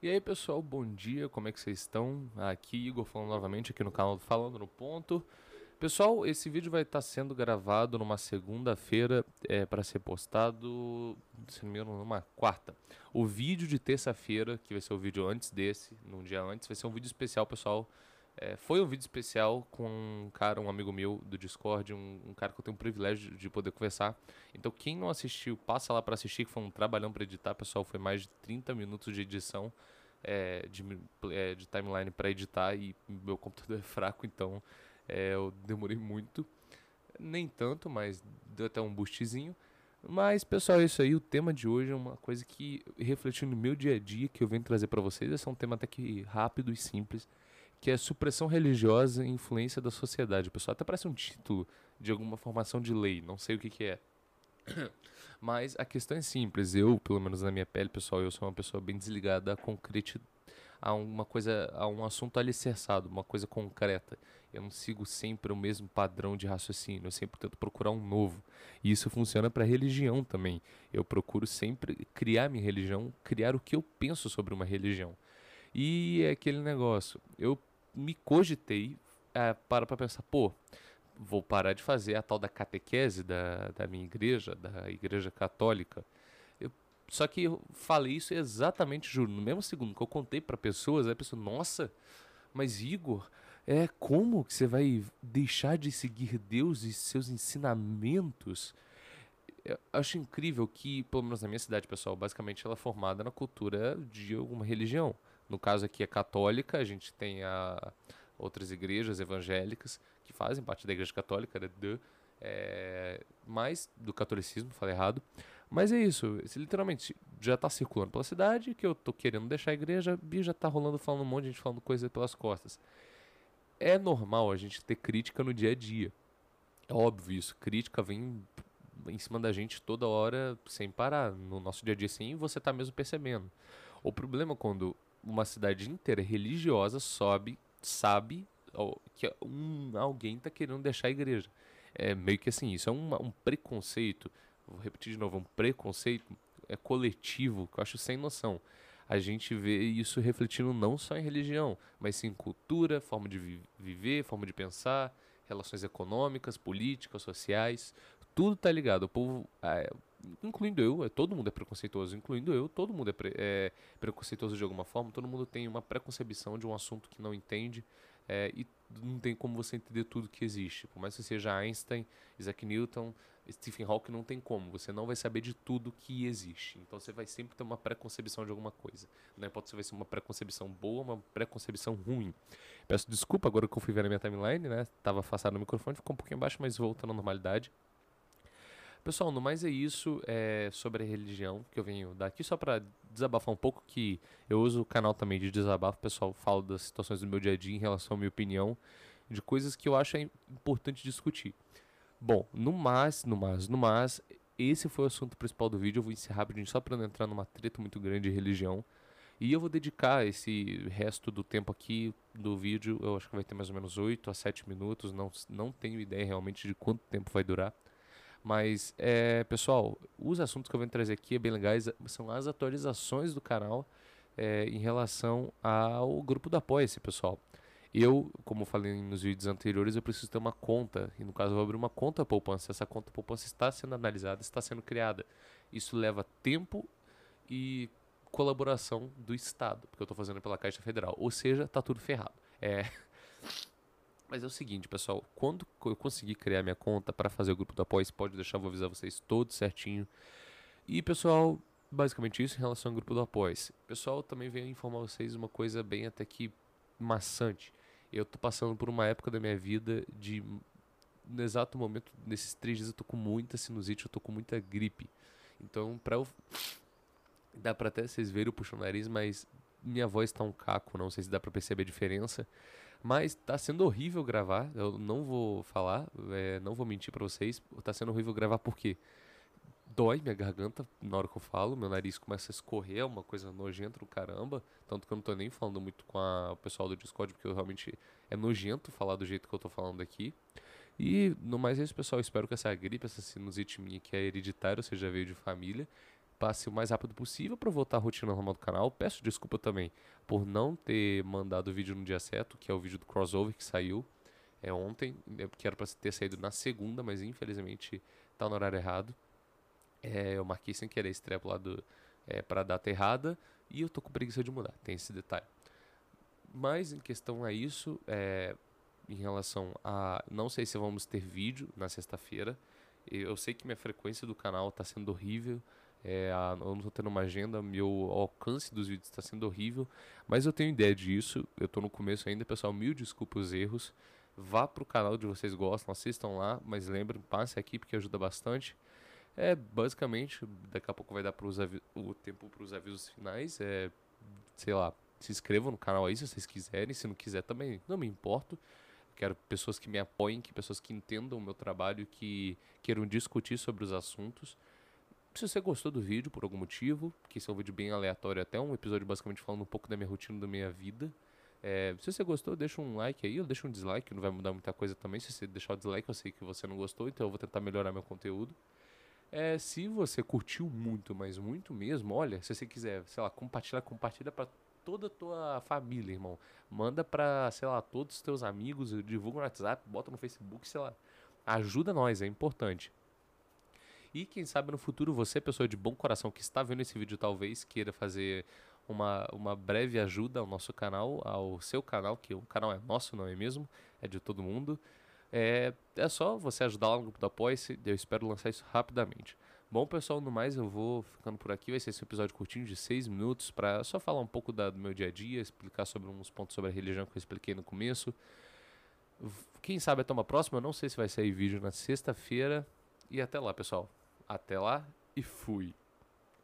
E aí pessoal, bom dia, como é que vocês estão? Aqui Igor falando novamente aqui no canal do Falando no Ponto. Pessoal, esse vídeo vai estar sendo gravado numa segunda-feira é, para ser postado, se não me engano, numa quarta. O vídeo de terça-feira, que vai ser o vídeo antes desse, num dia antes, vai ser um vídeo especial, pessoal. É, foi um vídeo especial com um cara, um amigo meu do Discord, um, um cara que eu tenho o privilégio de poder conversar. Então, quem não assistiu, passa lá para assistir, que foi um trabalhão para editar, pessoal. Foi mais de 30 minutos de edição é, de, é, de timeline para editar e meu computador é fraco, então é, eu demorei muito. Nem tanto, mas deu até um boostzinho. Mas, pessoal, é isso aí. O tema de hoje é uma coisa que, refletindo no meu dia a dia, que eu venho trazer para vocês. Esse é um tema até que rápido e simples que é supressão religiosa e influência da sociedade. Pessoal, até parece um título de alguma formação de lei, não sei o que, que é. Mas a questão é simples. Eu, pelo menos na minha pele, pessoal, eu sou uma pessoa bem desligada a concreti a uma coisa, a um assunto alicerçado, uma coisa concreta. Eu não sigo sempre o mesmo padrão de raciocínio, eu sempre tento procurar um novo. E isso funciona para religião também. Eu procuro sempre criar minha religião, criar o que eu penso sobre uma religião. E é aquele negócio, eu me cogitei é, para pensar, pô, vou parar de fazer a tal da catequese da, da minha igreja, da igreja católica. Eu, só que eu falei isso exatamente, juro, no mesmo segundo que eu contei para pessoas, a pessoa, nossa, mas Igor, é como que você vai deixar de seguir Deus e seus ensinamentos? Eu acho incrível que, pelo menos na minha cidade, pessoal, basicamente ela é formada na cultura de alguma religião. No caso aqui é católica, a gente tem a outras igrejas evangélicas que fazem parte da igreja católica, né, é, mais do catolicismo, falei errado. Mas é isso, esse, literalmente já está circulando pela cidade, que eu tô querendo deixar a igreja, e já está rolando falando um monte de gente falando coisa pelas costas. É normal a gente ter crítica no dia a dia. É óbvio isso, crítica vem em cima da gente toda hora, sem parar, no nosso dia a dia, sim, você está mesmo percebendo. O problema é quando uma cidade inteira religiosa sobe, sabe que um, alguém está querendo deixar a igreja. É meio que assim, isso é um, um preconceito, vou repetir de novo, um preconceito é coletivo, que eu acho sem noção. A gente vê isso refletindo não só em religião, mas sim em cultura, forma de vi viver, forma de pensar, relações econômicas, políticas, sociais, tudo tá ligado. O povo, é, incluindo eu, é, todo mundo é preconceituoso, incluindo eu, todo mundo é, pre, é, preconceituoso de alguma forma, todo mundo tem uma preconcebição de um assunto que não entende é, e não tem como você entender tudo que existe. Por mais que seja Einstein, Isaac Newton, Stephen Hawking, não tem como. Você não vai saber de tudo que existe. Então você vai sempre ter uma preconcebição de alguma coisa. Não importa se vai ser uma preconcebição boa uma preconcebição ruim. Peço desculpa agora que eu fui ver na minha timeline, né? Tava afastado no microfone, ficou um pouquinho baixo, mas voltando à normalidade. Pessoal, no mais é isso é, sobre a religião que eu venho dar aqui, só para desabafar um pouco, que eu uso o canal também de desabafo, pessoal falo das situações do meu dia a dia em relação à minha opinião, de coisas que eu acho importante discutir. Bom, no mais, no mais, no mais, esse foi o assunto principal do vídeo, eu vou encerrar rapidinho só para não entrar numa treta muito grande de religião. E eu vou dedicar esse resto do tempo aqui do vídeo, eu acho que vai ter mais ou menos 8 a 7 minutos, não, não tenho ideia realmente de quanto tempo vai durar. Mas, é, pessoal, os assuntos que eu venho trazer aqui é bem legais, são as atualizações do canal é, em relação ao grupo do Apoia-se, pessoal. Eu, como falei nos vídeos anteriores, eu preciso ter uma conta, e no caso eu vou abrir uma conta poupança. Essa conta poupança está sendo analisada, está sendo criada. Isso leva tempo e colaboração do Estado, porque eu estou fazendo pela Caixa Federal. Ou seja, está tudo ferrado. É... Mas é o seguinte, pessoal, quando eu conseguir criar minha conta para fazer o grupo do apoio, pode deixar, vou avisar vocês todos certinho. E pessoal, basicamente isso em relação ao grupo do apoio. Pessoal, também venho informar vocês uma coisa bem até que maçante. Eu tô passando por uma época da minha vida de no exato momento, nesses três dias eu tô com muita sinusite, eu tô com muita gripe. Então, pra eu dá para até vocês verem o puxo o nariz, mas minha voz tá um caco, não sei se dá para perceber a diferença. Mas tá sendo horrível gravar, eu não vou falar, é, não vou mentir para vocês. Tá sendo horrível gravar porque dói minha garganta na hora que eu falo, meu nariz começa a escorrer, é uma coisa nojenta do caramba. Tanto que eu não tô nem falando muito com a, o pessoal do Discord, porque eu realmente é nojento falar do jeito que eu tô falando aqui. E no mais é isso, pessoal. Espero que essa gripe, essa sinusite minha que é hereditária, ou seja, veio de família, passe o mais rápido possível para voltar à rotina normal do canal. Peço desculpa também por não ter mandado o vídeo no dia certo, que é o vídeo do crossover que saiu é ontem, é, que era para ter saído na segunda, mas infelizmente tá no horário errado. É, eu marquei sem querer esse trepo lá é, para data errada e eu tô com preguiça de mudar, tem esse detalhe. Mas em questão a isso, é, em relação a. Não sei se vamos ter vídeo na sexta-feira. Eu sei que minha frequência do canal está sendo horrível. É, eu não estou tendo uma agenda, meu alcance dos vídeos está sendo horrível. Mas eu tenho ideia disso. Eu estou no começo ainda, pessoal. Mil desculpas os erros. Vá para o canal de vocês gostam, assistam lá. Mas lembrem, passe aqui porque ajuda bastante. É basicamente, daqui a pouco vai dar o tempo para os avisos finais. É, sei lá, se inscrevam no canal aí se vocês quiserem. Se não quiser também, não me importo. Quero pessoas que me apoiem, que pessoas que entendam o meu trabalho, que queiram discutir sobre os assuntos. Se você gostou do vídeo por algum motivo, que esse é um vídeo bem aleatório, até um episódio basicamente falando um pouco da minha rotina, da minha vida. É, se você gostou, deixa um like aí, ou deixa um dislike, não vai mudar muita coisa também. Se você deixar o dislike, eu sei que você não gostou, então eu vou tentar melhorar meu conteúdo. É, se você curtiu muito, mas muito mesmo, olha, se você quiser, sei lá, compartilhar, compartilha para toda a tua família, irmão. Manda pra, sei lá, todos os teus amigos, divulga no WhatsApp, bota no Facebook, sei lá. Ajuda nós, é importante. E quem sabe no futuro você, pessoa de bom coração que está vendo esse vídeo, talvez queira fazer uma, uma breve ajuda ao nosso canal, ao seu canal, que o canal é nosso, não é mesmo? É de todo mundo. É, é só você ajudar lá no grupo do Apoia-se, eu espero lançar isso rapidamente. Bom, pessoal, no mais eu vou ficando por aqui. Vai ser esse episódio curtinho de 6 minutos para só falar um pouco da, do meu dia a dia, explicar sobre uns pontos sobre a religião que eu expliquei no começo. Quem sabe até uma próxima, eu não sei se vai sair vídeo na sexta-feira. E até lá, pessoal. Até lá e fui.